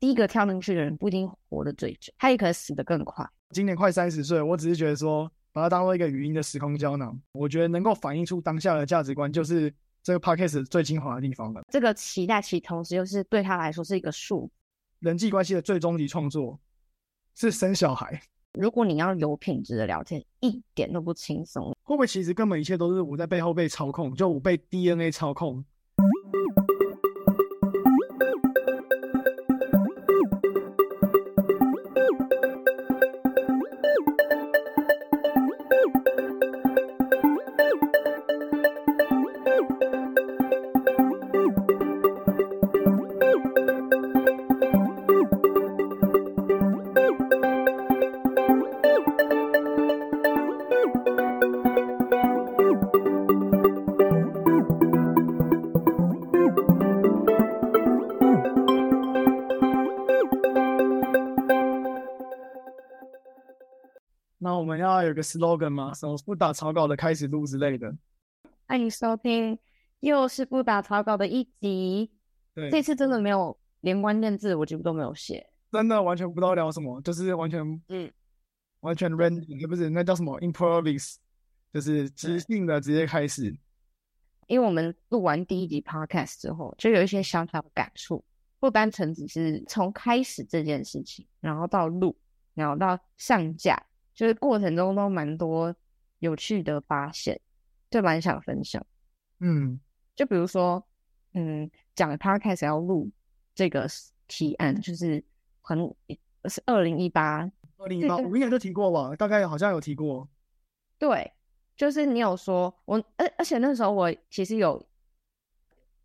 第一个跳进去的人不一定活得最久，他也可能死得更快。今年快三十岁，我只是觉得说，把它当做一个语音的时空胶囊，我觉得能够反映出当下的价值观，就是这个 podcast 最精华的地方了。这个期待其同时又是对他来说是一个数人际关系的最终极创作是生小孩，如果你要有品质的聊天，一点都不轻松。会不会其实根本一切都是我在背后被操控，就我被 DNA 操控？有个 slogan 吗？什么不打草稿的开始录之类的？欢迎收听，又是不打草稿的一集。对，这次真的没有连关键字，我几乎都没有写。真的完全不知道聊什么，就是完全嗯，完全 random，不是那叫什么 improvise，就是即兴的直接开始。因为我们录完第一集 podcast 之后，就有一些小小的感触，不单纯只是从开始这件事情，然后到录，然后到上架，就是过程中都蛮多有趣的发现，就蛮想分享。嗯，就比如说，嗯，讲 podcast 要录这个提案，就是很是二零一八，二零一八，我应该就提过吧，大概好像有提过。对，就是你有说，我而而且那时候我其实有，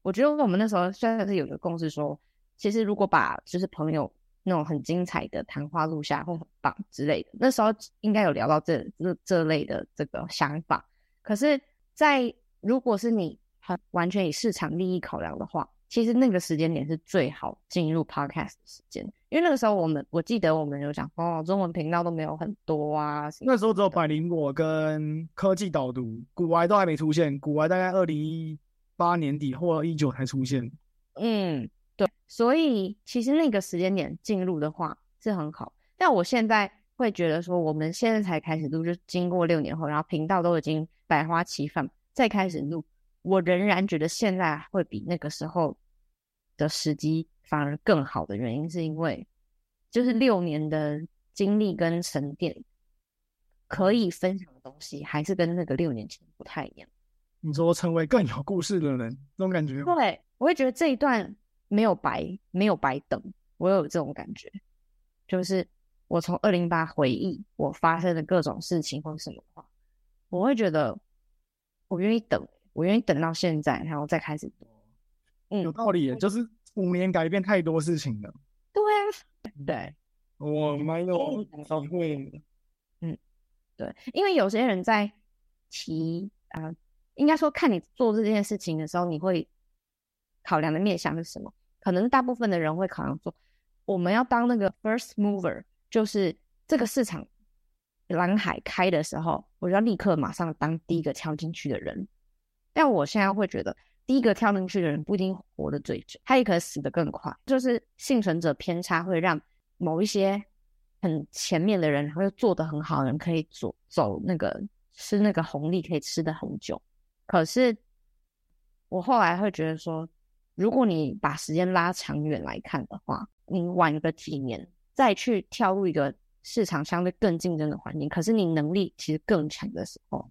我觉得我们那时候虽然是有个共识说，其实如果把就是朋友那种很精彩的谈话录下来会很棒之类的，那时候应该有聊到这这这类的这个想法。可是，在如果是你很完全以市场利益考量的话，其实那个时间点是最好进入 podcast 的时间，因为那个时候我们我记得我们有讲哦，中文频道都没有很多啊，那时候只有百灵果跟科技导读，古玩都还没出现，古玩大概二零一八年底或一九才出现。嗯，对，所以其实那个时间点进入的话是很好，但我现在会觉得说，我们现在才开始录，就经过六年后，然后频道都已经百花齐放，再开始录，我仍然觉得现在会比那个时候的时机反而更好的原因，是因为就是六年的经历跟沉淀，可以分享的东西还是跟那个六年前不太一样。你说成为更有故事的人，那种感觉，对，我会觉得这一段没有白没有白等，我有这种感觉，就是我从二零八回忆我发生的各种事情或者什么话，我会觉得我愿意等，我愿意等到现在，然后再开始读。嗯，有道理耶，就是五年改变太多事情了。对啊，对我蛮有体会的。对，因为有些人在提啊、应该说看你做这件事情的时候，你会考量的面向是什么？可能大部分的人会考量说，我们要当那个 first mover，就是这个市场蓝海开的时候，我就要立刻马上当第一个跳进去的人。但我现在会觉得，第一个跳进去的人不一定活得最久，他也可能死得更快。就是幸存者偏差会让某一些很前面的人，然后又做得很好的人，可以走走那个吃那个红利，可以吃的很久。可是我后来会觉得说，如果你把时间拉长远来看的话，你晚个几年再去跳入一个市场相对更竞争的环境，可是你能力其实更强的时候，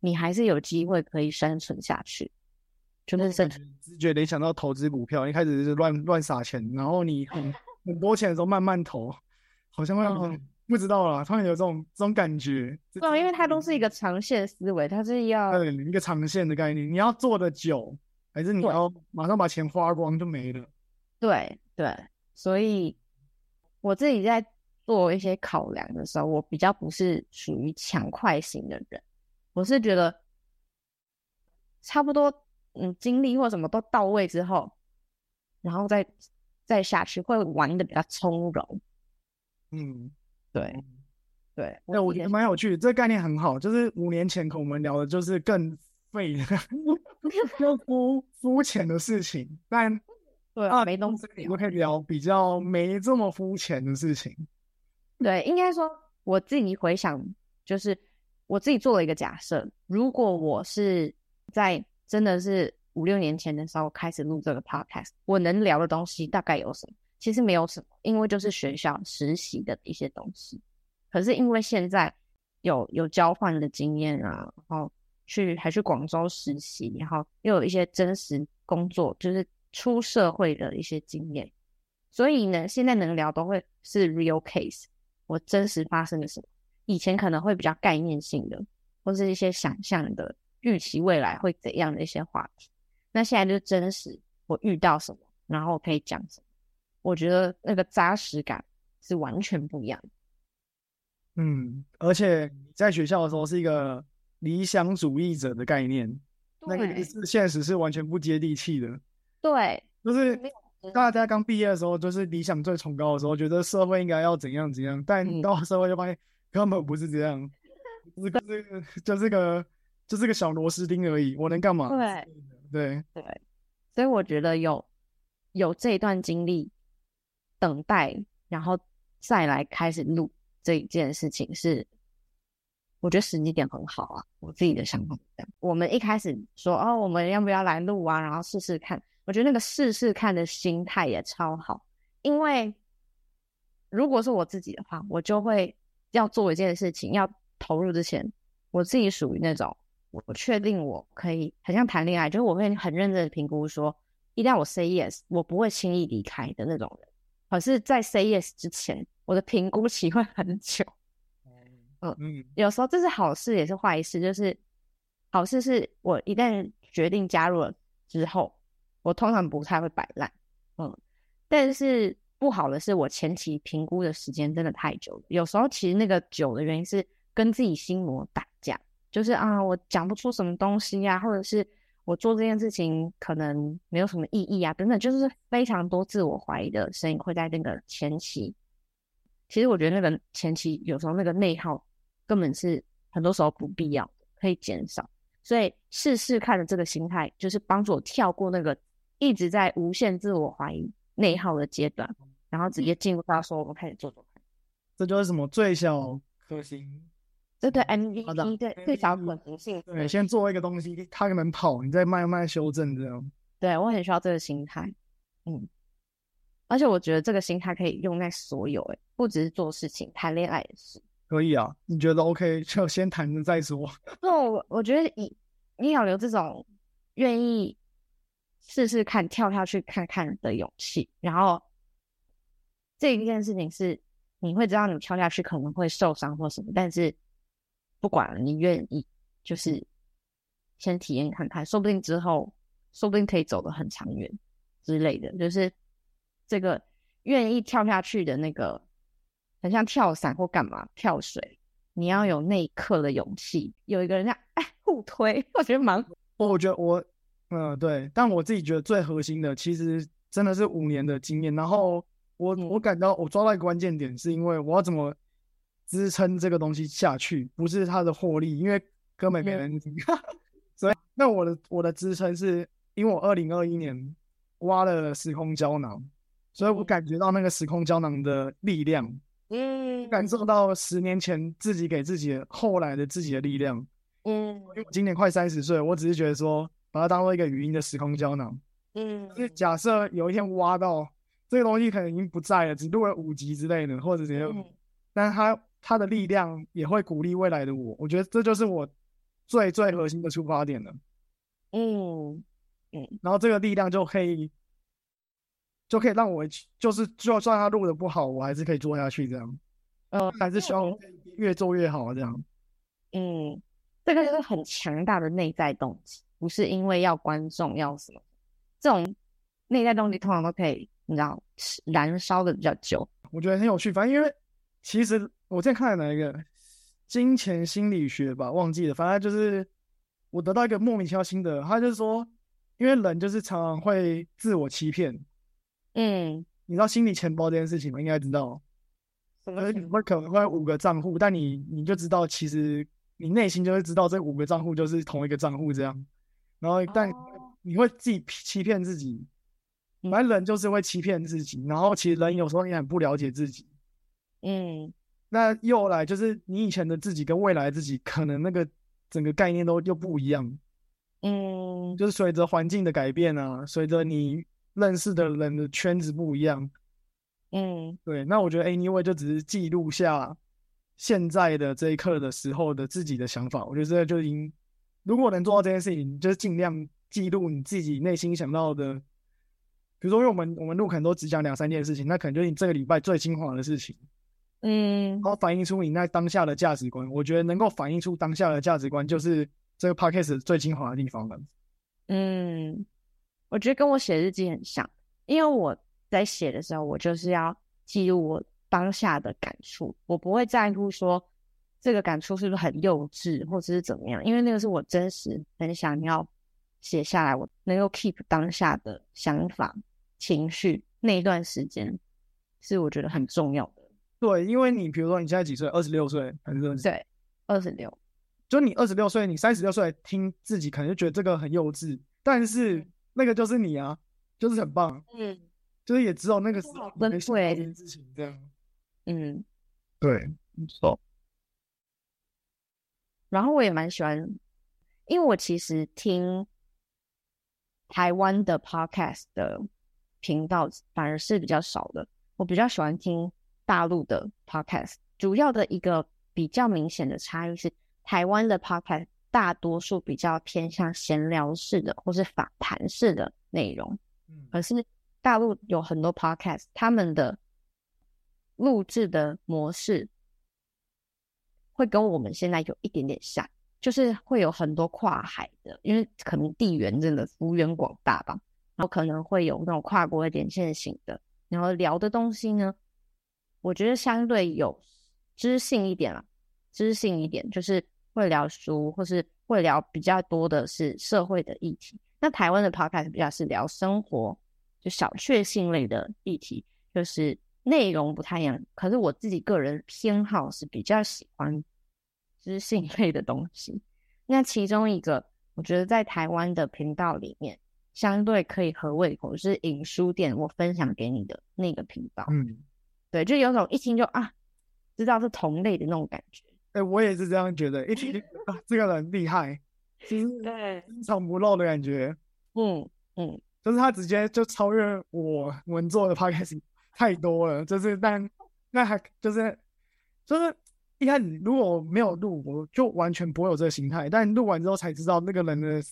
你还是有机会可以生存下去。就是生存，直觉联想到投资股票，一开始是乱乱撒钱，然后你很 很多钱的时候慢慢投，好像会、嗯不知道啦，突然有这种这种感觉。对啊，因为它都是一个长线思维，它是要对一个长线的概念，你要做的久，还是你对要马上把钱花光就没了？对对，所以我自己在做一些考量的时候，我比较不是属于抢快型的人，我是觉得差不多，嗯，精力或什么都到位之后，然后再再下去，会玩的比较从容。嗯，对对，那我觉得蛮有趣的，这个概念很好。就是五年前跟我们聊的就是更废的、更肤肤浅的事情，但 对啊，没东西聊。我可以聊比较没这么肤浅的事情。对，应该说我自己回想，就是我自己做了一个假设：如果我是在真的是五六年前的时候开始录这个 podcast，我能聊的东西大概有什么？其实没有什么，因为就是学校实习的一些东西。可是因为现在有有交换的经验啊，然后去还去广州实习，然后又有一些真实工作，就是出社会的一些经验，所以呢，现在能聊都会是 real case，我真实发生的什么。以前可能会比较概念性的，或是一些想象的、预期未来会怎样的一些话题。那现在就是真实，我遇到什么，然后我可以讲什么。我觉得那个扎实感是完全不一样的。嗯，而且在学校的时候是一个理想主义者的概念，那个是现实是完全不接地气的。对，就是大家刚毕业的时候，就是理想最崇高的时候，觉得社会应该要怎样怎样，但到社会就发现根本不是这样，这个这个就是个就是个小螺丝钉而已，我能干嘛？对对对，所以我觉得有有这一段经历。等待，然后再来开始录这一件事情，是我觉得时机点很好啊。我自己的想法这样。我们一开始说哦，我们要不要来录啊？然后试试看。我觉得那个试试看的心态也超好，因为如果是我自己的话，我就会要做一件事情，要投入之前，我自己属于那种我确定我可以很像谈恋爱，就是我会很认真的评估说，一定要我 say yes，我不会轻易离开的那种人。可是，在 say yes 之前，我的评估期会很久。嗯嗯，有时候这是好事，也是坏事。就是好事是我一旦决定加入了之后，我通常不太会摆烂。嗯，但是不好的是我前期评估的时间真的太久了。有时候其实那个久的原因是跟自己心魔打架，就是啊，我讲不出什么东西呀，或者是。我做这件事情可能没有什么意义啊，等等，就是非常多自我怀疑的声音会在那个前期。其实我觉得那个前期有时候那个内耗根本是很多时候不必要的，可以减少。所以试试看的这个心态，就是帮助我跳过那个一直在无限自我怀疑内耗的阶段，然后直接进入到说我们开始做做看。这就是什么最小可行。这对，MVP 对最小可行性。对，先做一个东西，它能跑，你再慢慢修正这样。对我很需要这个心态，嗯，而且我觉得这个心态可以用在所有，哎，不只是做事情，谈恋爱也是。可以啊，你觉得 OK 就先谈着再说。那我我觉得你你要留这种愿意试试看、跳下去看看的勇气，然后这一件事情是你会知道你跳下去可能会受伤或什么，但是。不管了，你愿意就是先体验看看，说不定之后，说不定可以走得很长远之类的。就是这个愿意跳下去的那个，很像跳伞或干嘛跳水，你要有那一刻的勇气，有一个人在哎互推，我觉得蛮……我觉得我嗯对，但我自己觉得最核心的其实真的是五年的经验。然后我我感到我抓到一个关键点，是因为我要怎么。支撑这个东西下去，不是它的获利，因为根本没人听。所以，那我的我的支撑是因为我二零二一年挖了时空胶囊，所以我感觉到那个时空胶囊的力量，嗯，感受到十年前自己给自己后来的自己的力量，嗯，因为我今年快三十岁，我只是觉得说把它当做一个语音的时空胶囊，嗯，就假设有一天挖到这个东西可能已经不在了，只录了五集之类的，或者怎样，但它它。他的力量也会鼓励未来的我，我觉得这就是我最最核心的出发点了。嗯。嗯，然后这个力量就可以就可以让我就是就算他录的不好，我还是可以做下去这样。呃，还是希望越做越好这样。嗯，这个就是很强大的内在动机，不是因为要观众要什么，这种内在动机通常都可以你知道燃烧的比较久。我觉得很有趣，反正因为其实。我在看了哪一个金钱心理学吧，忘记了。反正就是我得到一个莫名其妙心得，他就是说，因为人就是常常会自我欺骗。嗯，你知道心理钱包这件事情吗？应该知道。什么？你会可能会五个账户，但你你就知道，其实你内心就会知道这五个账户就是同一个账户这样。然后，但你会自己欺骗自己，反正人就是会欺骗自己，然后其实人有时候也很不了解自己。嗯那又来就是你以前的自己跟未来自己，可能那个整个概念都又不一样。嗯就是随着环境的改变啊，随着你认识的人的圈子不一样，嗯。对，那我觉得 anyway 就只是记录下现在的这一刻的时候的自己的想法，我觉得这个就已经，如果能做到这件事情，就是尽量记录你自己内心想到的，比如说，因为我们我们录可能都只讲两三件事情，那可能就是你这个礼拜最精华的事情，嗯。然后反映出你那当下的价值观。我觉得能够反映出当下的价值观，就是这个 podcast 最精华的地方了。嗯，我觉得跟我写日记很像，因为我在写的时候，我就是要记录我当下的感触，我不会在乎说这个感触是不是很幼稚或者是怎么样，因为那个是我真实很想要写下来，我能够 keep 当下的想法、情绪那一段时间，是我觉得很重要的。对，因为你比如说你现在几岁？二十六岁还是二十？对，二十六，就你二十六岁，你三十六岁听自己，可能就觉得这个很幼稚，但是那个就是你啊，就是很棒，嗯就是也只有那个时候好你会想到珍贵这件事情这样。嗯。对，没错。然后我也蛮喜欢，因为我其实听台湾的 podcast 的频道反而是比较少的，我比较喜欢听大陆的 podcast。主要的一个比较明显的差异是，台湾的 podcast 大多数比较偏向闲聊式的或是访谈式的内容，嗯。可是大陆有很多 podcast，他们的录制的模式会跟我们现在有一点点像，就是会有很多跨海的，因为可能地缘真的幅员广大吧，然后可能会有那种跨国的连线型的，然后聊的东西呢，我觉得相对有知性一点啦，知性一点，就是会聊书，或是会聊比较多的是社会的议题。那台湾的 podcast 比较是聊生活，就小确幸类的议题，就是内容不太一样。可是我自己个人偏好是比较喜欢知性类的东西。那其中一个，我觉得在台湾的频道里面，相对可以合胃口，是影书店我分享给你的那个频道。嗯，对，就有种一听就啊，知道是同类的那种感觉。哎、我也是这样觉得，一听啊，这个人厉害，就是 对，深藏不露的感觉，嗯嗯就是他直接就超越我我们做的 podcast 太多了，就是但那还就是就是一开始如果没有录，我就完全不会有这个心态，但录完之后才知道那个人的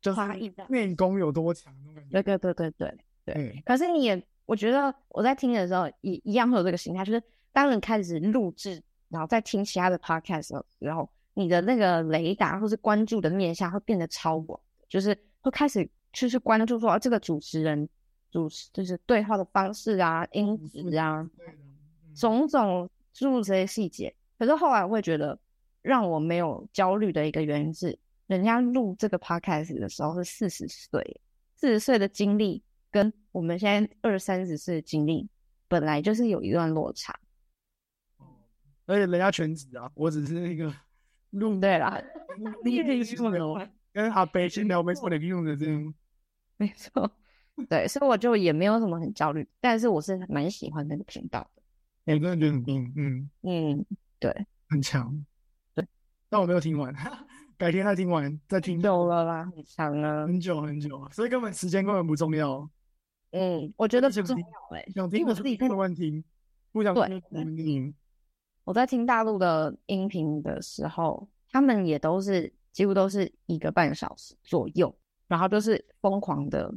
就是内功有多强。对对对对对。对，可是你也，我觉得我在听的时候也一样会有这个心态，就是当你开始录制，然后再听其他的 podcast 的时候，你的那个雷达或是关注的面向会变得超广，就是会开始就是关注说、啊、这个主持人主持就是对话的方式啊、音质啊，嗯种种诸如这些细节。可是后来我会觉得，让我没有焦虑的一个原因是，人家录这个 podcast 的时候是四十岁，四十岁的经历跟我们现在二三十岁的经历本来就是有一段落差。而且人家全职啊，我只是那个录对啦，你也可以用用的，跟阿北闲聊没错的用的这样。没错，对，所以我就也没有什么很焦虑，但是我是蛮喜欢那个频道的。我真的觉得很棒，嗯，嗯，对，很强。对，但我没有听完，改天再听完再听。有了啦，很强啊。很久很久，所以根本时间根本不重要。嗯，我觉得想不重听要哎、想听我自己在慢慢听，不想对听我们听。我在听大陆的音频的时候，他们也都是几乎都是一个半小时左右，然后就是疯狂的，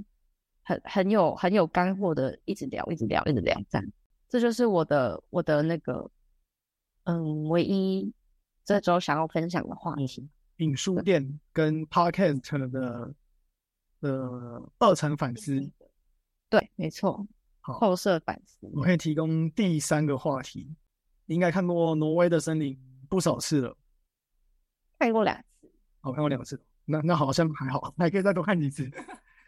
很很有很有干货的，一直聊，一直聊，一直聊，这样。这就是我的我的那个，嗯，唯一这周想要分享的话题。影书店跟 podcast 的的二层反思，对，没错，后设反思。我可以提供第三个话题。你应该看过《挪威的森林》不少次了，看过两次，我看过两次，那那好像还好，还可以再多看几次。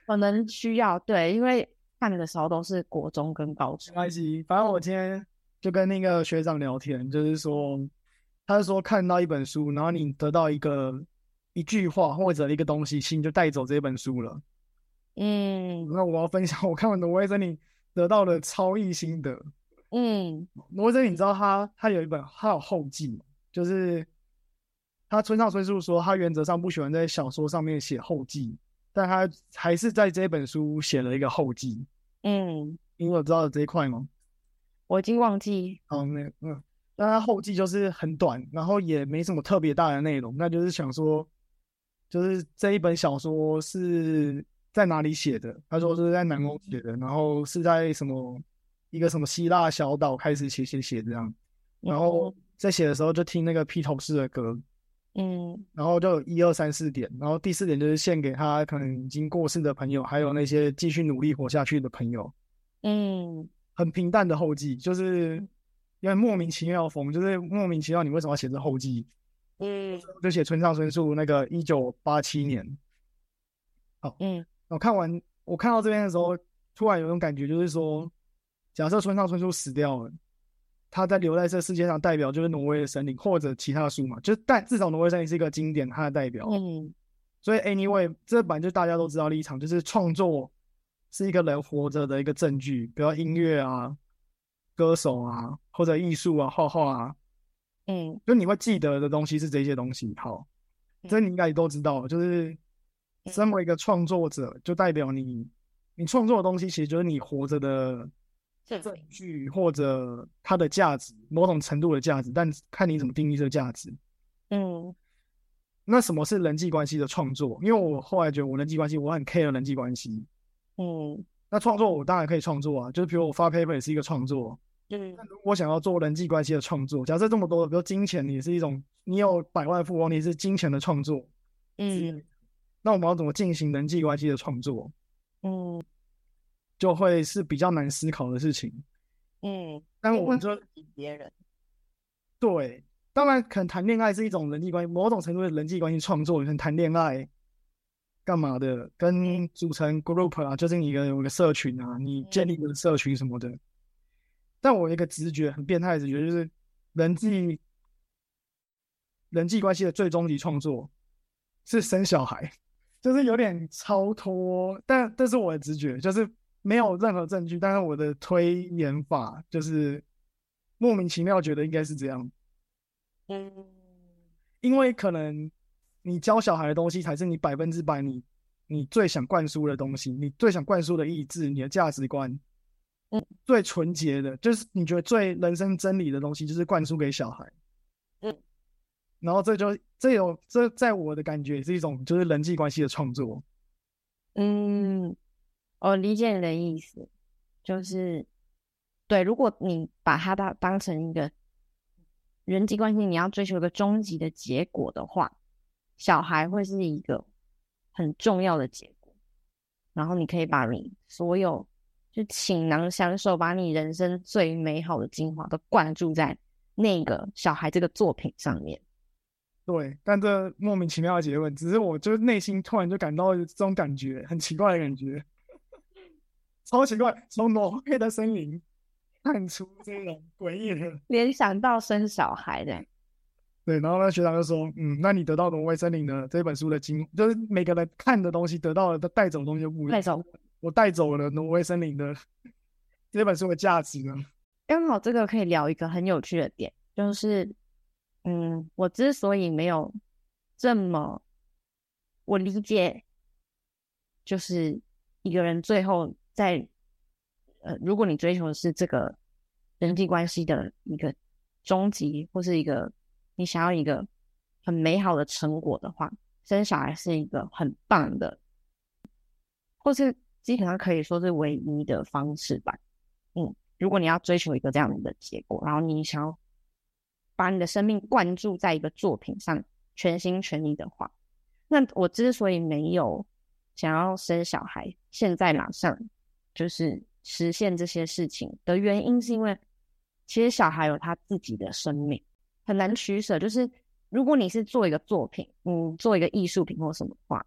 可能需要对，因为看的时候都是国中跟高中没。关系，反正我今天就跟那个学长聊天，就是说，他是说看到一本书，然后你得到一个一句话或者一个东西，其实你就带走这本书了。嗯那我要分享我看完挪威森林得到的超异心得。嗯挪威森林，你知道他他有一本他有后记，就是他村上春树说他原则上不喜欢在小说上面写后记，但他还是在这本书写了一个后记。嗯，你有知道这一块吗？我已经忘记，好，那嗯，但他后记就是很短，然后也没什么特别大的内容，那就是想说，就是这一本小说是在哪里写的？他说是在南宫写的，然后是在什么一个什么希腊小岛开始写写写这样，然后在写的时候就听那个披头士的歌，嗯然后就有一二三四点，然后第四点就是献给他可能已经过世的朋友，还有那些继续努力活下去的朋友。嗯很平淡的后记，就是有点莫名其妙风，就是莫名其妙你为什么要写这后记？嗯就写村上春树那个一九八七年。好嗯我看完我看到这边的时候，突然有种感觉，就是说，假设村上春树死掉了，他在留在这世界上代表就是挪威的森林或者其他的书嘛，就是但至少挪威森林是一个经典，它的代表。嗯所以 anyway，这本就大家都知道立场，就是创作是一个人活着的一个证据，比如音乐啊、歌手啊，或者艺术啊、画画啊，嗯就你会记得的东西是这些东西。好，这你应该也都知道，就是身为一个创作者，就代表你你创作的东西其实就是你活着的这证据或者它的价值，某种程度的价值，但看你怎么定义这个价值。嗯那什么是人际关系的创作？因为我后来觉得我人际关系，我很 care 人际关系。嗯那创作我当然可以创作啊，就是比如我发 paper 也是一个创作。嗯如果我想要做人际关系的创作，假设这么多，比如金钱也是一种，你有百万富翁，你是金钱的创作。嗯那我们要怎么进行人际关系的创作，嗯就会是比较难思考的事情。嗯，但我们就别人，对，当然可能谈恋爱是一种人际关系，某种程度的人际关系创作，可能谈恋爱干嘛的，跟组成 group 啊，就是你一个有个社群啊，你建立一个社群什么的。但我一个直觉，很变态的直觉，就是人际人际关系的最终极创作是生小孩，就是有点超脱，但这是我的直觉，就是没有任何证据，但是我的推演法就是莫名其妙觉得应该是这样。嗯。因为可能你教小孩的东西才是你百分之百你你最想灌输的东西，你最想灌输的意志，你的价值观，嗯，最纯洁的，就是你觉得最人生真理的东西，就是灌输给小孩，嗯，然后这就这有这在我的感觉也是一种就是人际关系的创作，嗯，我理解你的意思，就是对，如果你把它当当成一个人际关系，你要追求一个终极的结果的话，小孩会是一个很重要的结果。然后你可以把你所有就倾囊相授，把你人生最美好的精华都灌注在那个小孩这个作品上面。对，但这莫名其妙的结论，只是我就是内心突然就感到这种感觉，很奇怪的感觉，超奇怪，从挪威的森林看出这种诡异的。联想到生小孩的，对，然后呢，学长就说，嗯，那你得到挪威森林的这本书的精，就是每个人看的东西得到的都带走的东西就不一样。带走我带走了挪威森林的这本书的价值呢？刚好这个可以聊一个很有趣的点，就是，嗯，我之所以没有这么，我理解，就是一个人最后在，呃，如果你追求的是这个人际关系的一个终极，或是一个你想要一个很美好的成果的话，生小孩是一个很棒的，或是基本上可以说是唯一的方式吧。嗯，如果你要追求一个这样的结果，然后你想要把你的生命灌注在一个作品上，全心全意的话，那我之所以没有想要生小孩，现在马上就是实现这些事情的原因，是因为其实小孩有他自己的生命，很难取舍。就是如果你是做一个作品，嗯，做一个艺术品或什么的话，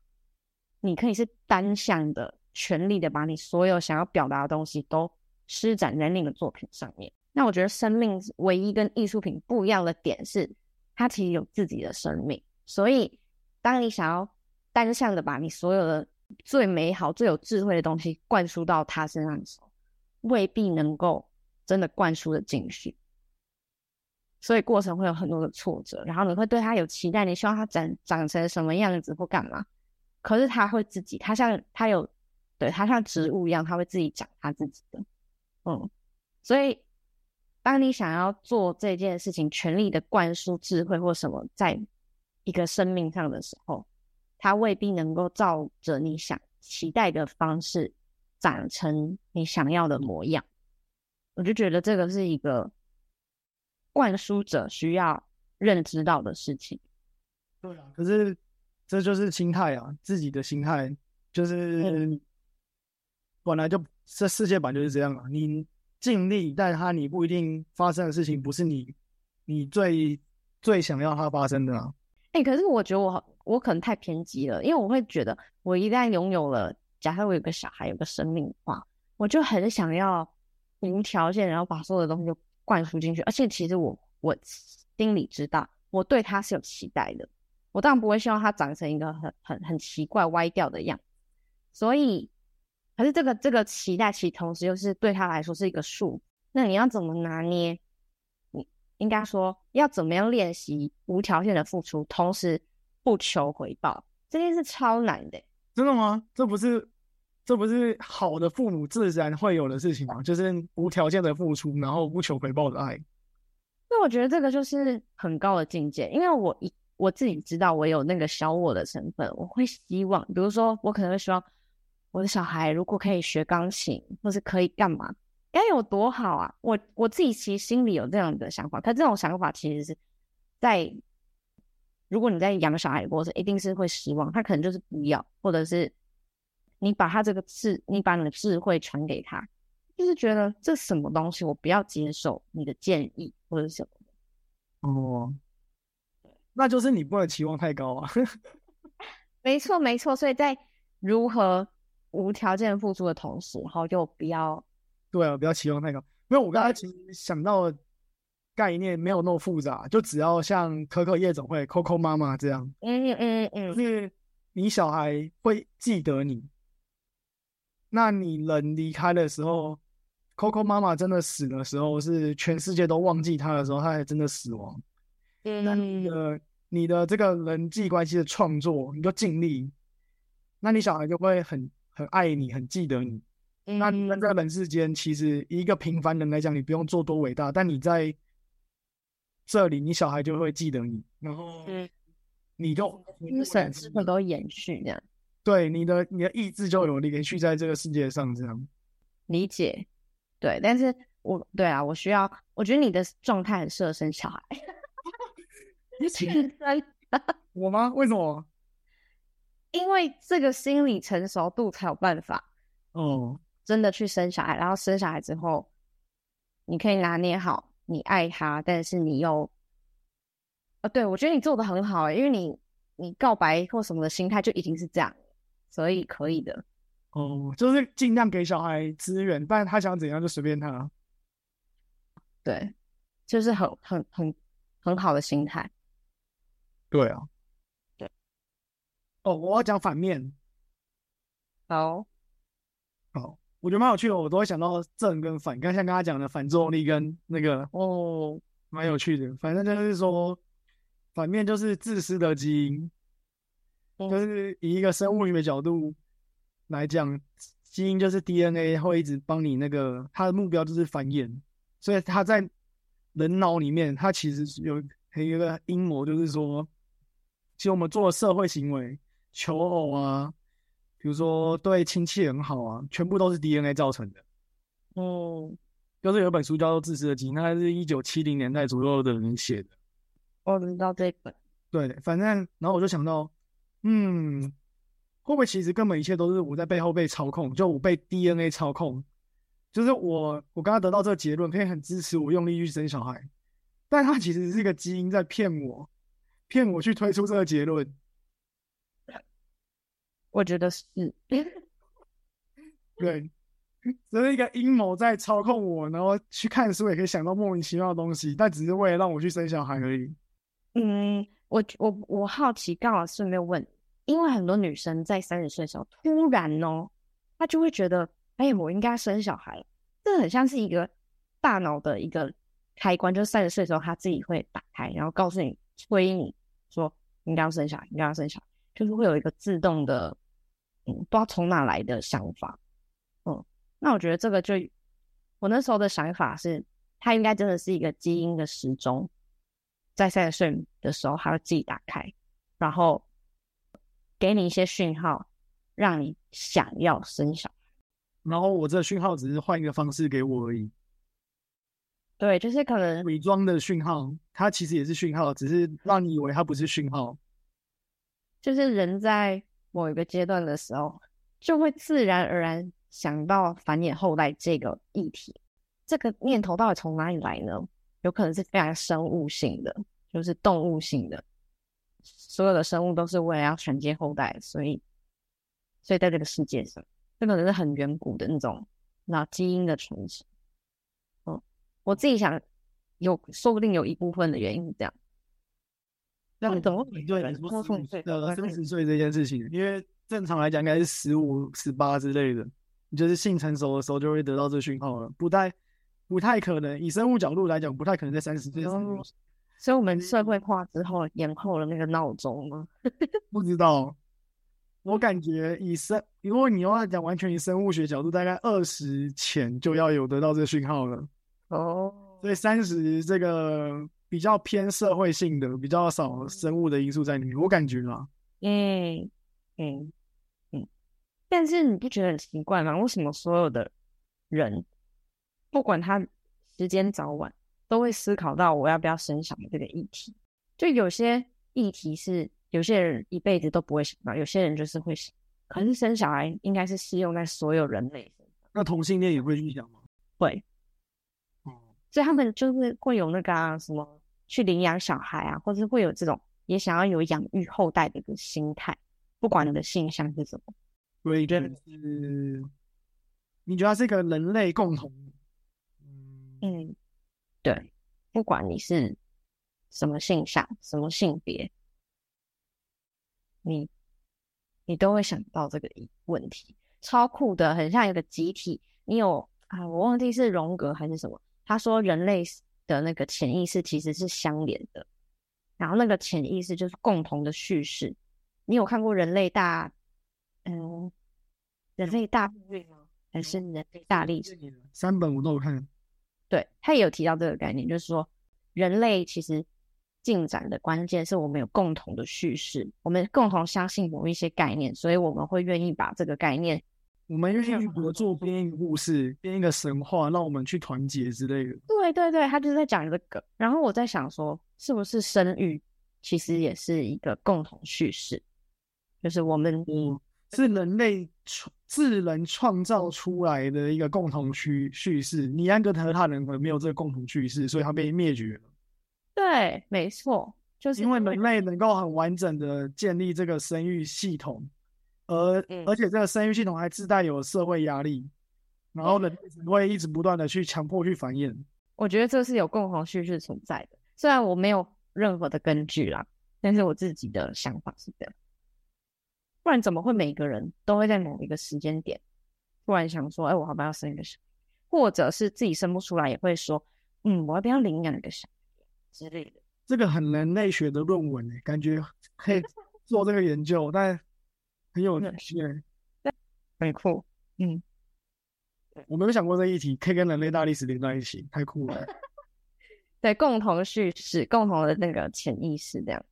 你可以是单向的、全力的把你所有想要表达的东西都施展在那个作品上面。那我觉得生命唯一跟艺术品不一样的点是，它其实有自己的生命。所以，当你想要单向的把你所有的最美好、最有智慧的东西灌输到他身上的时候，未必能够真的灌输的进去。所以过程会有很多的挫折，然后你会对他有期待，你希望他长长成什么样子或干嘛？可是他会自己，他像他有，对他像植物一样，他会自己长他自己的。嗯，所以当你想要做这件事情，全力的灌输智慧或什么，在一个生命上的时候，他未必能够照着你想期待的方式长成你想要的模样。我就觉得这个是一个。灌输者需要认知到的事情，对啊，可是这就是心态啊，自己的心态就是本来就这世界版就是这样啊。你尽力，但他你不一定发生的事情不是你你最最想要它发生的啊。哎，可是我觉得我我可能太偏激了，因为我会觉得我一旦拥有了，假设我有个小孩，有个生命的话，我就很想要无条件，然后把所有的东西都。灌输进去，而且其实我我心里知道，我对他是有期待的。我当然不会希望他长成一个很很很奇怪歪掉的样子。所以，可是这个这个期待，其同时又是对他来说是一个数。那你要怎么拿捏？你应该说要怎么样练习无条件的付出，同时不求回报，这件事超难的。真的吗？这不是？这不是好的父母自然会有的事情吗？就是无条件的付出，然后不求回报的爱。那我觉得这个就是很高的境界，因为我一我自己知道我有那个小我的成分，我会希望，比如说我可能会希望我的小孩如果可以学钢琴，或是可以干嘛，该有多好啊！我我自己其实心里有这样的想法，可这种想法其实是在如果你在养小孩的过程，一定是会失望，他可能就是不要，或者是。你把他这个智，你把你的智慧传给他，就是觉得这什么东西，我不要接受你的建议或者什么的。哦，那就是你不能期望太高啊。没错，没错。所以在如何无条件付出的同时，然后就不要对啊，不要期望太高。因为我刚才其实想到概念没有那么复杂，就只要像可可夜总会、Coco 妈妈这样，嗯嗯嗯，就是你小孩会记得你。那你人离开的时候，Coco 妈妈真的死的时候，是全世界都忘记他的时候，他才真的死亡。嗯那你的你的这个人际关系的创作，你就尽力，那你小孩就会很很爱你，很记得你。那人在人世间，其实一个平凡人来讲，你不用做多伟大，但你在这里，你小孩就会记得你，然后你就精神之分都延续这样。对你的你的意志就有延续在这个世界上这样理解，对，但是我对啊，我需要，我觉得你的状态很适合生小孩。你 生我吗？为什么？因为这个心理成熟度才有办法哦，真的去生小孩，然后生小孩之后，你可以拿捏好你爱他，但是你又，呃，对我觉得你做的很好，因为你你告白或什么的心态就已经是这样。所以可以的，哦，就是尽量给小孩资源，不然他想怎样就随便他。对，就是很很很很好的心态。对啊，对。哦，我要讲反面。好，好，我觉得蛮有趣的，我都会想到正跟反，刚像刚刚讲的反作用力跟那个哦，蛮有趣的。反正就是说，反面就是自私的基因。就是以一个生物学的角度来讲，基因就是 DNA 会一直帮你那个，它的目标就是繁衍，所以它在人脑里面，它其实有有一个阴谋，就是说，其实我们做社会行为，求偶啊，比如说对亲戚很好啊，全部都是 DNA 造成的。哦，就是有本书叫做《自私的基因》，它是一九七零年代左右的人写的。我知道这本。对，反正然后我就想到。嗯，会不会其实根本一切都是我在背后被操控？就我被 DNA 操控，就是我我刚刚得到这个结论，可以很支持我用力去生小孩，但它其实是一个基因在骗我，骗我去推出这个结论。我觉得是，对，只是一个阴谋在操控我，然后去看书也可以想到莫名其妙的东西，但只是为了让我去生小孩而已。嗯。我我我好奇，刚好顺便问，因为很多女生在三十岁的时候，突然哦，她就会觉得，哎，我应该生小孩了。这很像是一个大脑的一个开关，就是三十岁的时候，她自己会打开，然后告诉你，催你说应该要生小孩，应该要生小孩，就是会有一个自动的，嗯，不知道从哪来的想法。嗯，那我觉得这个就，我那时候的想法是，它应该真的是一个基因的时钟，在三十岁的时候，它会自己打开，然后。给你一些讯号，让你想要生小孩，然后我这讯号只是换一个方式给我而已。对，就是可能伪装的讯号，它其实也是讯号，只是让你以为它不是讯号。就是人在某一个阶段的时候，就会自然而然想到繁衍后代这个议题。这个念头到底从哪里来呢？有可能是非常生物性的，就是动物性的。所有的生物都是为了要传接后代，所以，所以在这个世界上，这可能是很远古的那种那基因的传承。嗯，我自己想，有说不定有一部分的原因是这样。那怎么比对？什么三十岁这件事情？因为正常来讲应该是十五、十八之类的，你就是性成熟的时候就会得到这讯号了，不太不太可能。以生物角度来讲，不太可能在三十岁。所以我们社会化之后延后了那个闹钟吗？不知道，我感觉以生，如果你要讲完全以生物学角度，大概二十前就要有得到这个讯号了。哦，所以三十这个比较偏社会性的，比较少生物的因素在里面，我感觉啊。嗯嗯嗯，但是你不觉得很奇怪吗？为什么所有的人，不管他时间早晚？都会思考到我要不要生小孩这个议题，就有些议题是有些人一辈子都不会想到，有些人就是会想。可是生小孩应该是适用在所有人类身上。那同性恋也会去想吗？会。哦，所以他们就是会有那个什么去领养小孩啊，或者会有这种也想要有养育后代的一个心态，不管你的性向是什么。所以是，你觉得是一个人类共同？嗯。对，不管你是什么性向、什么性别，你你都会想到这个问题，超酷的，很像一个集体。你有啊？我忘记是荣格还是什么，他说人类的那个潜意识其实是相连的，然后那个潜意识就是共同的叙事。你有看过《人类大》嗯，《人类大命运》吗？还是《人类大历史》？三本我都有看。对他也有提到这个概念，就是说人类其实进展的关键是我们有共同的叙事，我们共同相信某一些概念，所以我们会愿意把这个概念，我们愿意合作编一个故事，编一个神话，让我们去团结之类的。对对对，他就是在讲这个。然后我在想说，是不是生育其实也是一个共同叙事，就是我们嗯。是人类创自然创造出来的一个共同叙叙事，尼安德特他人可能没有这个共同叙事，所以他被灭绝了。对，没错，就是因为人类能够很完整的建立这个生育系统，而而且这个生育系统还自带有社会压力，然后人会一直不断的去强迫去繁衍。我觉得这是有共同叙事存在的，虽然我没有任何的根据啦，但是我自己的想法是这样。不然怎么会每个人都会在某一个时间点突然想说，哎，我好不要生一个小孩，或者是自己生不出来也会说，嗯，我要不要领养一个小孩之类的。这个很人类学的论文诶，感觉可以做这个研究，但很有趣，很酷。嗯，我没有想过这一题可以跟人类大历史连在一起，太酷了。对，共同叙事，共同的那个潜意识，这样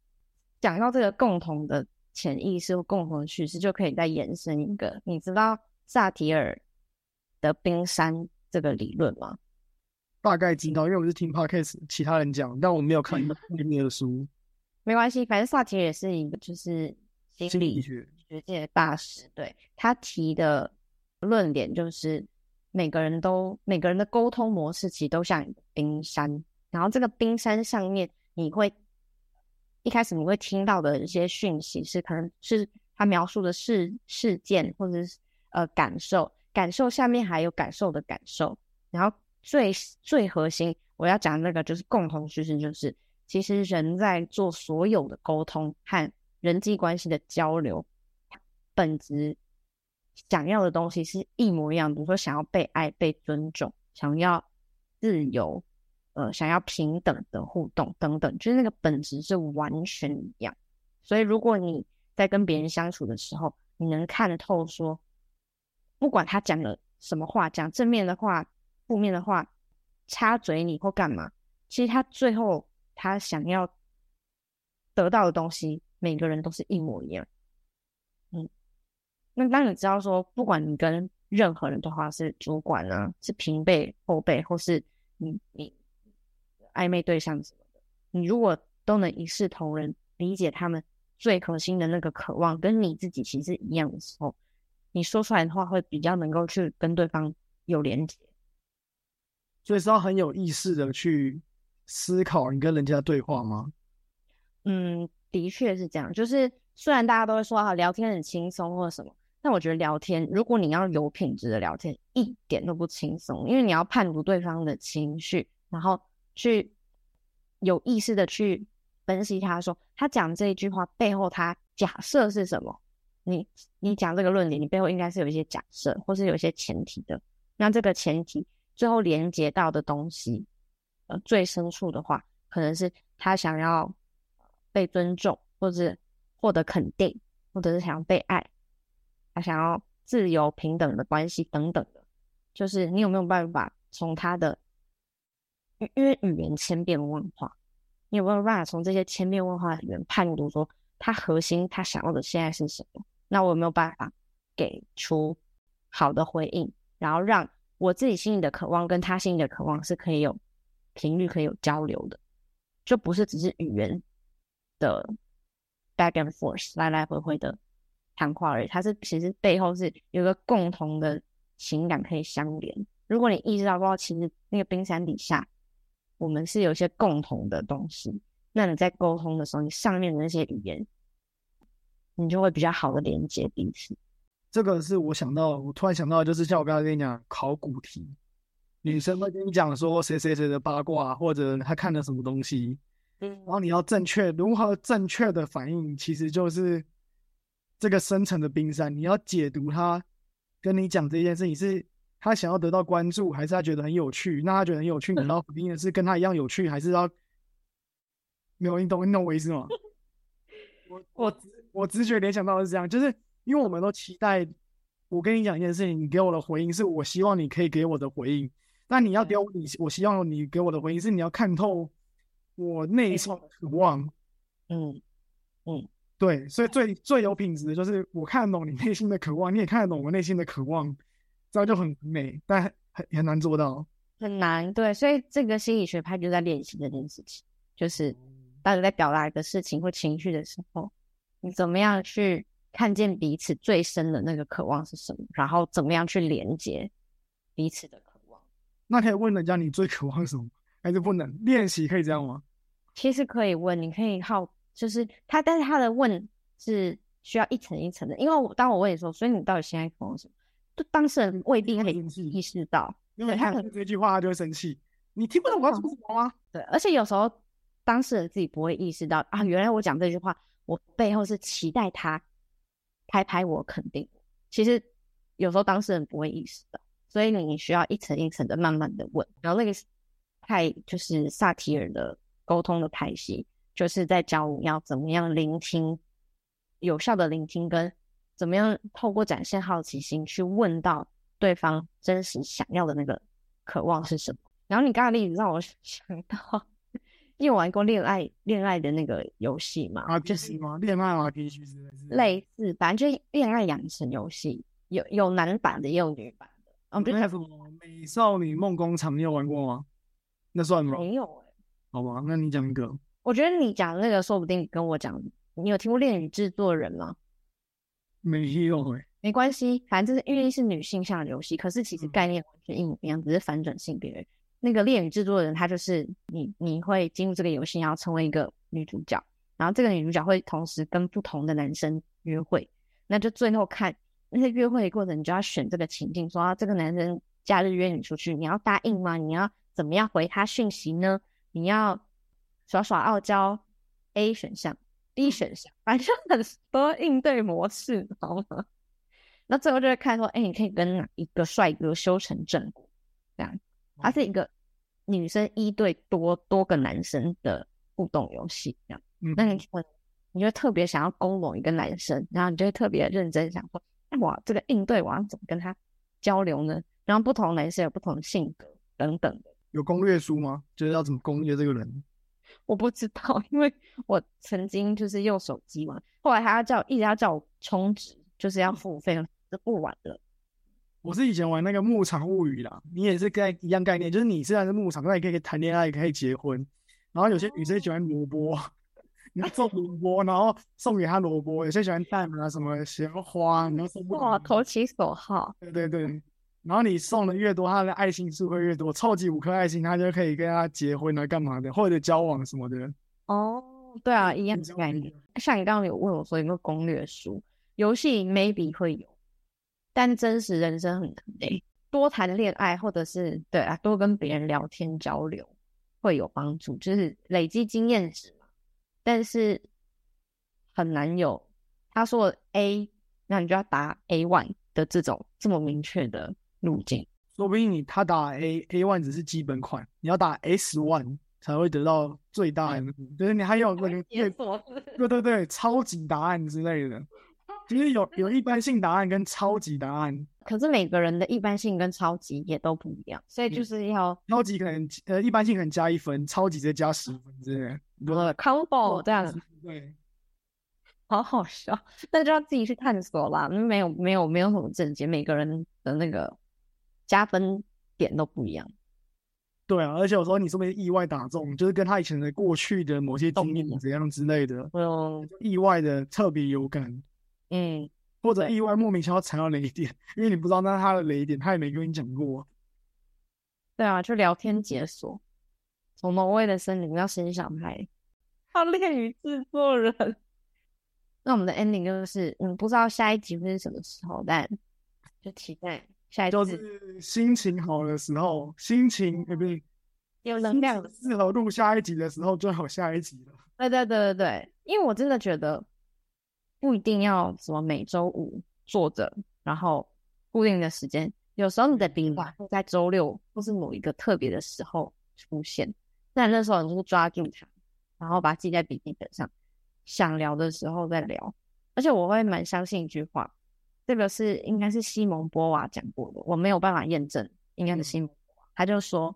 讲到这个共同的。潜意识或共同叙事就可以再延伸一个，你知道萨提尔的冰山这个理论吗？大概知道，因为我是听 podcast 其他人讲，但我没有看里面的书。没关系，反正萨提尔也是一个就是心理学界的大师，对他提的论点就是每个人都每个人的沟通模式其实都像冰山，然后这个冰山上面你会。一开始你会听到的一些讯息是，可能是他描述的事事件，或者是呃感受，感受下面还有感受的感受，然后最最核心我要讲那个就是共同叙事，就是其实人在做所有的沟通和人际关系的交流，本质想要的东西是一模一样。比如说，想要被爱、被尊重，想要自由，呃，想要平等的互动等等，就是那个本质是完全一样。所以，如果你在跟别人相处的时候，你能看透，说不管他讲了什么话，讲正面的话、负面的话，插嘴你或干嘛，其实他最后他想要得到的东西，每个人都是一模一样。嗯，那当你知道说，不管你跟任何人对话，是主管啊，是平辈、后辈，或是你你暧昧对象什么的，你如果都能一视同仁，理解他们。最核心的那个渴望跟你自己其实一样的时候，你说出来的话会比较能够去跟对方有连接，所以是要很有意识的去思考你跟人家对话吗？嗯，的确是这样。就是虽然大家都会说啊，聊天很轻松或者什么，但我觉得聊天，如果你要有品质的聊天，一点都不轻松，因为你要判读对方的情绪，然后去有意识的去。分析他说他讲这一句话背后，他假设是什么？你你讲这个论点，你背后应该是有一些假设，或是有一些前提的。那这个前提最后连接到的东西，呃，最深处的话，可能是他想要被尊重，或者获得肯定，或者是想要被爱，他想要自由平等的关系等等的。就是你有没有办法从他的，因为语言千变万化。你有没有办法从这些千变万化的语言判读说他核心他想要的现在是什么？那我有没有办法给出好的回应，然后让我自己心里的渴望跟他心里的渴望是可以有频率可以有交流的，就不是只是语言的 back and forth 来来回回的谈话而已，它是其实背后是有个共同的情感可以相连。如果你意识到说其实那个冰山底下。我们是有一些共同的东西，那你在沟通的时候，你上面的那些语言，你就会比较好的连接彼此。这个是我想到，我突然想到，就是像我刚才跟你讲考古题，女生会跟你讲说谁谁谁的八卦，或者她看了什么东西，嗯，然后你要正确如何正确的反应，其实就是这个深层的冰山，你要解读他跟你讲这件事情是。他想要得到关注，还是他觉得很有趣？那他觉得很有趣，你要回应的是跟他一样有趣，还是要没有？你懂你懂我意思吗？我我我直觉联想到是这样，就是因为我们都期待我跟你讲一件事情，你给我的回应是我希望你可以给我的回应。那你要给我你，我希望你给我的回应是你要看透我内心的渴望。嗯嗯，对，所以最最有品质的就是我看得懂你内心的渴望，你也看得懂我内心的渴望。这样就很美，但很很难做到，很难。对，所以这个心理学派就在练习这件事情，就是当你在表达一个事情或情绪的时候，你怎么样去看见彼此最深的那个渴望是什么，然后怎么样去连接彼此的渴望。那可以问人家你最渴望什么，还是不能练习？可以这样吗？其实可以问，你可以好，就是他，但是他的问是需要一层一层的，因为我当我问你说，所以你到底现在渴望什么？就当事人未必可以意识到，因为他可能这句话他就会生气。你听不懂我要说什么吗？对，而且有时候当事人自己不会意识到啊，原来我讲这句话，我背后是期待他拍拍我肯定。其实有时候当事人不会意识到，所以你需要一层一层的慢慢的问。然后那个太就是萨提尔的沟通的派系，就是在教你要怎么样聆听，有效的聆听跟。怎么样透过展现好奇心去问到对方真实想要的那个渴望是什么？然后你刚才例子让我 想到，你有玩过恋爱恋爱的那个游戏吗？啊，就是吗？恋爱吗？必须是类似，反正就是恋爱养成游戏，有有男版的，也有女版的。哦，那什么美少女梦工厂，你有玩过吗？那算吗？没有哎。好吧，那你讲一个。我觉得你讲那个，说不定跟我讲，你有听过恋与制作人吗？没有哎，没关系，反正就是因为是女性向的游戏，可是其实概念完全一模一样，只是反转性别。那个恋与制作人，他就是你，你会进入这个游戏，然后成为一个女主角，然后这个女主角会同时跟不同的男生约会，那就最后看那些约会的过程，你就要选这个情境，说啊这个男生假日约你出去，你要答应吗？你要怎么样回他讯息呢？你要耍耍傲娇，A 选项 B 选项，反正很多应对模式，好吗？那最后就会看说，哎，你可以跟哪一个帅哥修成正果？这样，它是一个女生一对多多个男生的互动游戏，这样。那你会，你就特别想要攻拢一个男生，然后你就会特别认真想说，哇，这个应对我要怎么跟他交流呢？然后不同男生有不同的性格等等的。有攻略书吗？就是要怎么攻略这个人？我不知道，因为我曾经就是用手机玩，后来他要叫一直要叫我充值，就是要付费。就不玩了。我是以前玩那个牧场物语啦，你也是概一样概念，就是你虽然是牧场，但也可以谈恋爱，也可以结婚。然后有些女生喜欢萝卜，你要种萝卜，然后送给她萝卜；有些喜欢蛋啊，什么喜欢花，你要送。哇，投其所好。对对对。然后你送的越多，他的爱心数会越多，凑几五颗爱心，他就可以跟他结婚啊，干嘛的，或者交往什么的。哦，对啊，一样概念。像你刚刚有问我说有没有攻略书，游戏 maybe 会有。但真实人生很难诶，多谈恋爱，或者是对啊，多跟别人聊天交流会有帮助，就是累积经验值嘛。但是很难有他说 A，那你就要答 A one 的这种这么明确的路径。说不定你他打 A，A one 只是基本款，你要打 S one 才会得到最大的，就是你还有那个对对对，超级答案之类的。其实有有一般性答案跟超级答案，可是每个人的一般性跟超级也都不一样，所以就是要超级可能呃一般性可能加一分，超级再加十分之类的，combo 这样，对，好好笑，那就要自己去探索啦，没有没有没有什么正解，每个人的那个加分点都不一样。对啊，而且有时候你说不定意外打中，就是跟他以前的过去的某些经验怎样之类的，嗯，意外的特别有感。嗯，或者意外莫名其妙踩到雷点，因为你不知道那是他的雷点，他也没跟你讲过。对啊，就聊天解锁，从挪威的森林到新小孩，他恋与制作人。那我们的 ending 就是，嗯，不知道下一集会是什么时候，但就期待下一集。就是心情好的时候，心情不对？有能量适合录下一集的时候，最好下一集了。对对对对对，因为我真的觉得。不一定要什么每周五坐着，然后固定的时间。有时候你的笔画会在周六或是某一个特别的时候出现，那那时候你就是抓住它，然后把它记在笔记本上，想聊的时候再聊。而且我会蛮相信一句话，这个是应该是西蒙波娃讲过的，我没有办法验证，应该是西蒙波娃。他就说，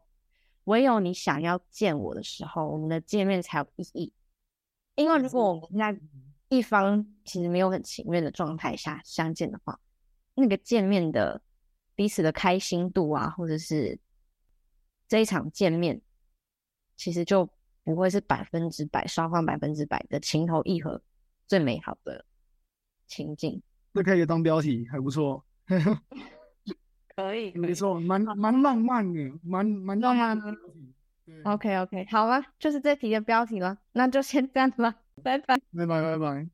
唯有你想要见我的时候，我们的见面才有意义。因为如果我们现在一方其实没有很情愿的状态下相见的话，那个见面的彼此的开心度啊，或者是这一场见面，其实就不会是百分之百双方百分之百的情投意合最美好的情境。这可以当标题，还不错。可以，没错，蛮蛮浪漫的，蛮蛮浪漫的。OK OK，好了，就是这题的标题了，那就先这样了。拜拜，拜拜，拜拜。